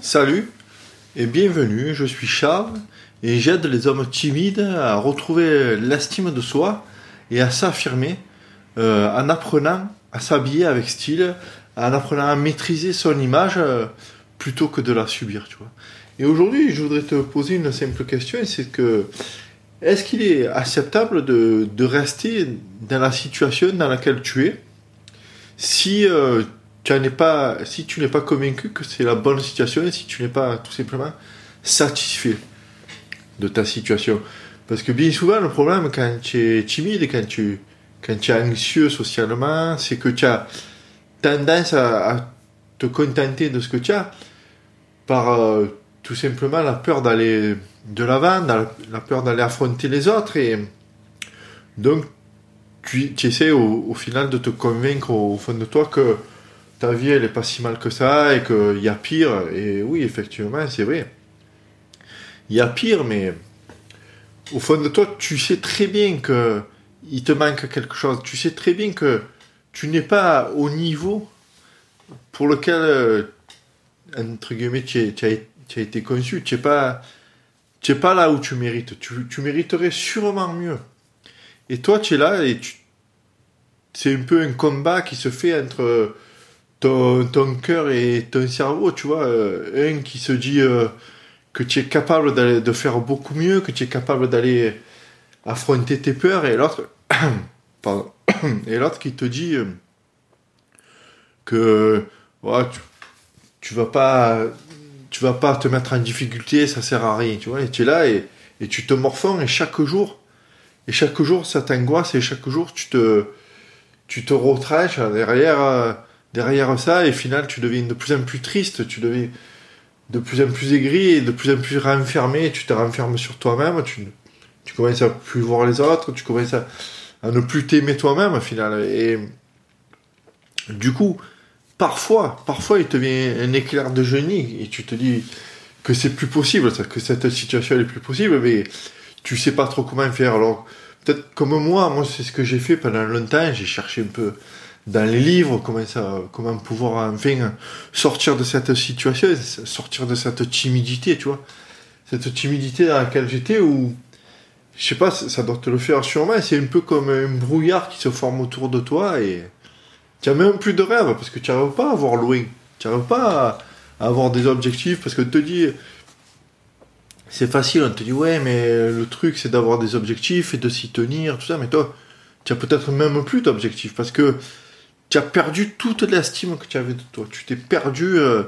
Salut et bienvenue, je suis Charles et j'aide les hommes timides à retrouver l'estime de soi et à s'affirmer euh, en apprenant à s'habiller avec style, en apprenant à maîtriser son image euh, plutôt que de la subir, tu vois. Et aujourd'hui, je voudrais te poser une simple question, c'est que est-ce qu'il est acceptable de, rester dans la situation dans laquelle tu es? Si euh, tu pas, si tu n'es pas convaincu que c'est la bonne situation et si tu n'es pas tout simplement satisfait de ta situation. Parce que bien souvent, le problème quand tu es timide quand tu, quand tu es anxieux socialement, c'est que tu as tendance à, te contenter de ce que tu as par euh, tout simplement la peur d'aller de l'avant, la peur d'aller affronter les autres et donc tu, essaies au, final de te convaincre au fond de toi que ta vie elle est pas si mal que ça et qu'il y a pire et oui effectivement c'est vrai il y a pire mais au fond de toi tu sais très bien que il te manque quelque chose tu sais très bien que tu n'es pas au niveau pour lequel entre guillemets tu, as, été conçu tu n'es pas pas là où tu mérites. Tu, mériterais sûrement mieux. Et toi, tu es là et c'est un peu un combat qui se fait entre ton, ton cœur et ton cerveau, tu vois. Un qui se dit euh, que tu es capable de faire beaucoup mieux, que tu es capable d'aller affronter tes peurs, et l'autre, et l'autre qui te dit euh, que ouais, tu, tu vas pas tu vas pas te mettre en difficulté, ça sert à rien, tu vois. Et tu es là et, et tu te morfonds et chaque jour, et chaque jour ça t'angoisse et chaque jour tu te, tu te retranches derrière, euh, derrière ça et au final tu deviens de plus en plus triste, tu deviens de plus en plus aigri et de plus en plus renfermé, tu te renfermes sur toi-même, tu, commences à plus voir les autres, tu commences à, à ne plus t'aimer toi-même au final. Et du coup, parfois, parfois il te vient un éclair de génie et tu te dis que c'est plus possible, que cette situation est plus possible, mais tu sais pas trop comment faire. Alors, peut-être comme moi, moi c'est ce que j'ai fait pendant longtemps, j'ai cherché un peu dans les livres comment ça, comment pouvoir enfin sortir de cette situation, sortir de cette timidité, tu vois. Cette timidité dans laquelle j'étais où, je sais pas, ça doit te le faire sûrement, c'est un peu comme un brouillard qui se forme autour de toi et, tu n'as même plus de rêve parce que tu n'arrives pas à voir loin. Tu n'arrives pas à, avoir des objectifs parce que te dis, c'est facile, on te dit ouais, mais le truc c'est d'avoir des objectifs et de s'y tenir, tout ça, mais toi, tu as peut-être même plus d'objectifs parce que tu as perdu toute l'estime que tu avais de toi. Tu t'es perdu euh,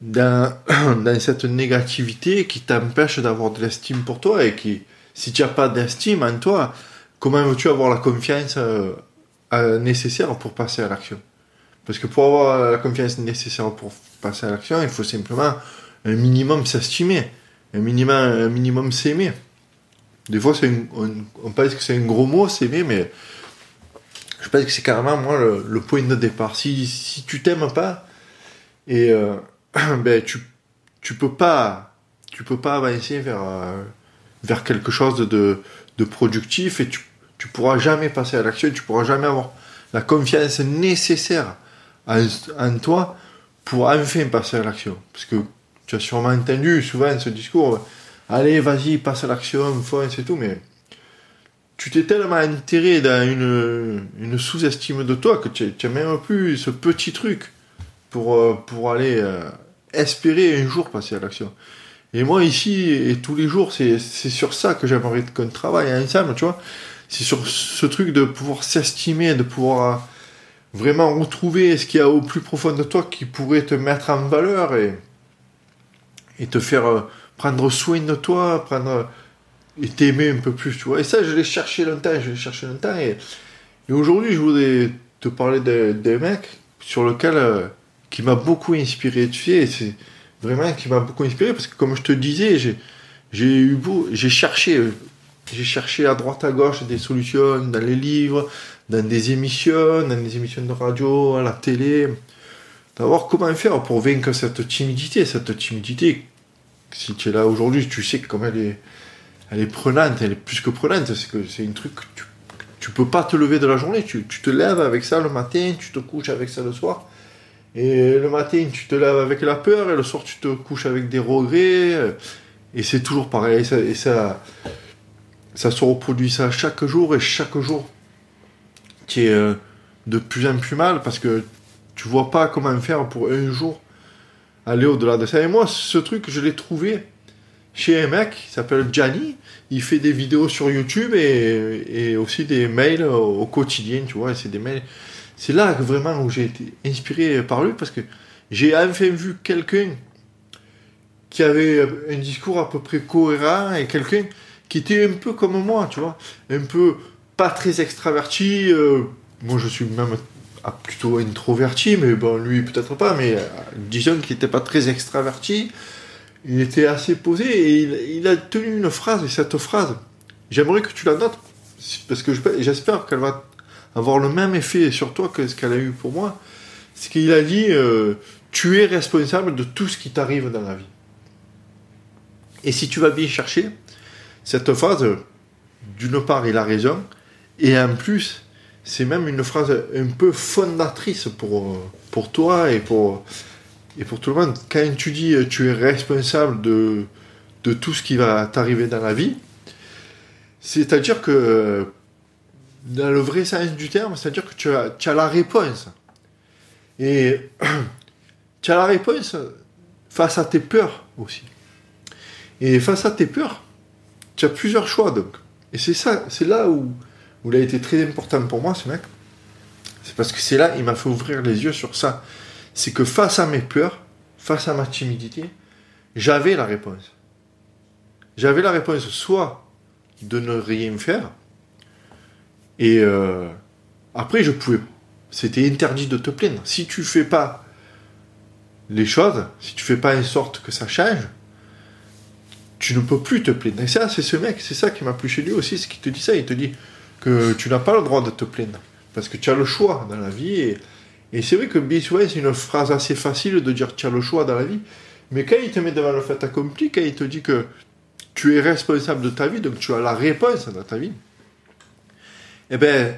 dans, cette négativité qui t'empêche d'avoir de l'estime pour toi et qui, si tu n'as pas d'estime en toi, comment veux-tu avoir la confiance euh, nécessaire pour passer à l'action? Parce que pour avoir la confiance nécessaire pour passer à l'action, il faut simplement un minimum s'estimer, un minimum, s'aimer. Des fois, on, pense que c'est un gros mot, s'aimer, mais je pense que c'est carrément moi le, le, point de départ. Si, si tu t'aimes pas, et euh, ben tu, tu peux pas, tu peux pas avancer vers, euh, vers quelque chose de, de productif et tu tu pourras jamais passer à l'action, tu pourras jamais avoir la confiance nécessaire en, en toi pour enfin passer à l'action. Parce que tu as sûrement entendu souvent ce discours, allez, vas-y, passe à l'action, fonce et tout, mais tu t'es tellement enterré dans une, une sous-estime de toi que tu n'as même plus ce petit truc pour, euh, pour aller euh, espérer un jour passer à l'action. Et moi ici, et tous les jours, c'est sur ça que j'aimerais qu'on travaille ensemble, tu vois c'est sur ce truc de pouvoir s'estimer, de pouvoir euh, vraiment retrouver ce qu'il y a au plus profond de toi qui pourrait te mettre en valeur et, et te faire prendre soin de toi, prendre et t'aimer un peu plus, tu vois. Et ça, je l'ai cherché longtemps, je l'ai cherché longtemps. Et, et aujourd'hui, je voudrais te parler d'un mec sur lequel, euh, qui m'a beaucoup inspiré, tu sais, c'est vraiment qui m'a beaucoup inspiré parce que, comme je te disais, j'ai, j'ai eu beau, j'ai cherché j'ai cherché à droite à gauche des solutions dans les livres, dans des émissions, dans des émissions de radio, à la télé. D'avoir comment faire pour vaincre cette timidité, cette timidité. Si tu es là aujourd'hui, tu sais comme elle est, elle est prenante, elle est plus que prenante. C'est que c'est un truc que tu, tu peux pas te lever de la journée. Tu, te lèves avec ça le matin, tu te couches avec ça le soir. Et le matin, tu te lèves avec la peur, et le soir, tu te couches avec des regrets. Et c'est toujours pareil. Et ça, ça, se reproduit ça chaque jour, et chaque jour, tu es euh, de plus en plus mal parce que tu vois pas comment faire pour un jour aller au-delà de ça. Et moi, ce truc, je l'ai trouvé chez un mec qui s'appelle Gianni. Il fait des vidéos sur YouTube et, aussi des mails au, quotidien, tu vois. C'est des mails. C'est là vraiment où j'ai été inspiré par lui parce que j'ai enfin vu quelqu'un qui avait un discours à peu près cohérent et quelqu'un qui était un peu comme moi, tu vois. Un peu pas très extraverti. Euh, moi, je suis même plutôt introverti, mais bon, lui peut-être pas, mais euh, disons qu'il n'était pas très extraverti. Il était assez posé et il, a tenu une phrase, et cette phrase, j'aimerais que tu la notes, parce que j'espère qu'elle va avoir le même effet sur toi que ce qu'elle a eu pour moi. C'est qu'il a dit euh, Tu es responsable de tout ce qui t'arrive dans la vie. Et si tu vas bien chercher, cette phrase, d'une part, il a raison, et en plus, c'est même une phrase un peu fondatrice pour, pour toi et pour, et pour tout le monde. Quand tu dis tu es responsable de, de tout ce qui va t'arriver dans la vie, c'est-à-dire que dans le vrai sens du terme, c'est-à-dire que tu as, tu as la réponse. Et tu as la réponse face à tes peurs aussi. Et face à tes peurs, tu as plusieurs choix donc. Et c'est ça, c'est là où où il a été très important pour moi, ce mec, c'est parce que c'est là, il m'a fait ouvrir les yeux sur ça. C'est que face à mes peurs, face à ma timidité, j'avais la réponse. J'avais la réponse soit de ne rien faire, et euh, après je pouvais. C'était interdit de te plaindre. Si tu fais pas les choses, si tu fais pas en sorte que ça change, tu ne peux plus te plaindre. Et ça, c'est ce mec, c'est ça qui m'a plu chez lui aussi, ce qui te dit ça. Il te dit, que tu n'as pas le droit de te plaindre. Parce que tu as le choix dans la vie. C'est vrai que Bisway, c'est une phrase assez facile de dire tu as le choix dans la vie. Mais quand il te met devant le fait accompli, quand il te dit que tu es responsable de ta vie, donc tu as la réponse dans ta vie, eh ben,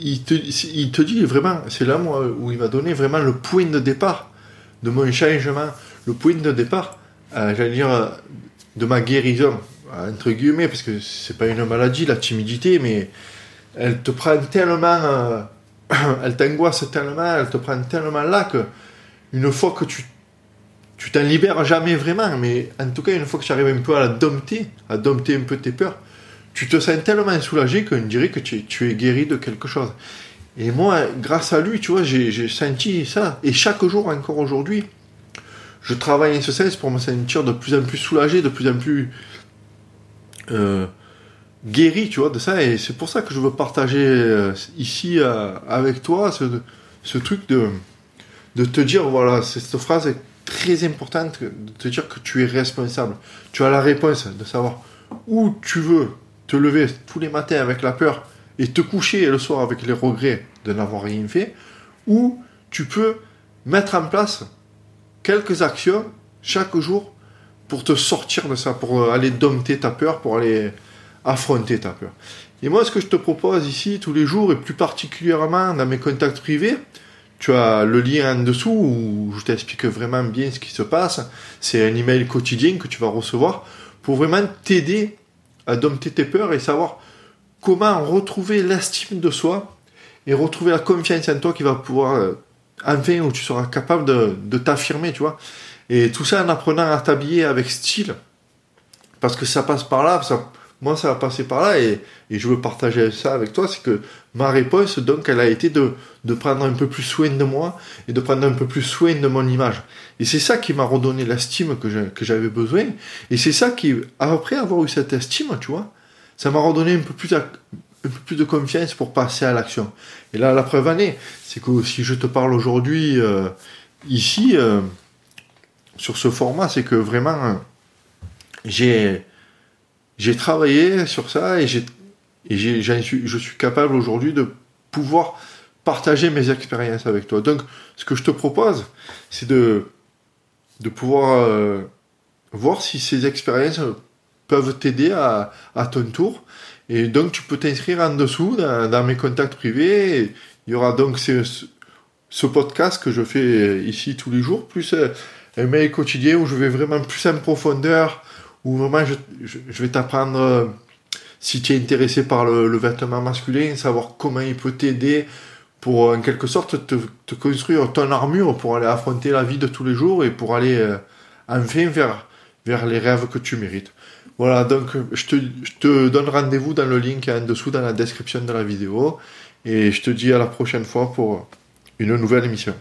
il te, il te dit vraiment, c'est là moi, où il va donner vraiment le point de départ de mon changement, le point de départ, euh, j'allais dire, de ma guérison entre guillemets, parce que c'est pas une maladie, la timidité, mais elle te prend tellement, euh, elle t'angoisse tellement, elle te prend tellement là que une fois que tu tu t'en libères jamais vraiment, mais en tout cas, une fois que tu arrives un peu à la dompter, à dompter un peu tes peurs, tu te sens tellement soulagé qu'on dirait que tu, es guéri de quelque chose. Et moi, grâce à lui, tu vois, j'ai senti ça. Et chaque jour, encore aujourd'hui, je travaille en ce sens pour me sentir de plus en plus soulagé, de plus en plus euh, guéri, tu vois, de ça. Et c'est pour ça que je veux partager euh, ici euh, avec toi ce, truc de, de te dire, voilà, cette phrase est très importante, de te dire que tu es responsable. Tu as la réponse de savoir où tu veux te lever tous les matins avec la peur et te coucher le soir avec les regrets de n'avoir rien fait, ou tu peux mettre en place quelques actions chaque jour pour te sortir de ça, pour euh, aller dompter ta peur, pour aller affronter ta peur. Et moi, ce que je te propose ici tous les jours, et plus particulièrement dans mes contacts privés, tu as le lien en dessous où je t'explique vraiment bien ce qui se passe. C'est un email quotidien que tu vas recevoir pour vraiment t'aider à dompter tes peurs et savoir comment retrouver l'estime de soi et retrouver la confiance en toi qui va pouvoir, euh, enfin, où tu seras capable de, de t'affirmer, tu vois. Et tout ça en apprenant à t'habiller avec style. Parce que ça passe par là, ça, moi ça va passer par là et, et je veux partager ça avec toi, c'est que ma réponse donc elle a été de, de prendre un peu plus soin de moi et de prendre un peu plus soin de mon image. Et c'est ça qui m'a redonné l'estime que j'avais besoin. Et c'est ça qui, après avoir eu cette estime, tu vois, ça m'a redonné un peu plus, un peu plus de confiance pour passer à l'action. Et là, la preuve année, c'est que si je te parle aujourd'hui euh, ici, euh, sur ce format, c'est que vraiment, j'ai, j'ai travaillé sur ça et, j'ai, et j'ai, je suis capable aujourd'hui de pouvoir partager mes expériences avec toi. Donc, ce que je te propose, c'est de, de pouvoir euh, voir si ces expériences peuvent t'aider à, à ton tour. Et donc, tu peux t'inscrire en dessous dans, mes contacts privés. il y aura donc ce podcast que je fais ici tous les jours, plus euh, un mail quotidien où je vais vraiment plus en profondeur, où vraiment je, je, vais t'apprendre euh, si tu es intéressé par le, vêtement masculin, savoir comment il peut t'aider pour en quelque sorte te, te, construire ton armure pour aller affronter la vie de tous les jours et pour aller euh, enfin vers, vers les rêves que tu mérites. Voilà, donc je te, je te donne rendez-vous dans le link en dessous dans la description de la vidéo et je te dis à la prochaine fois pour une nouvelle émission.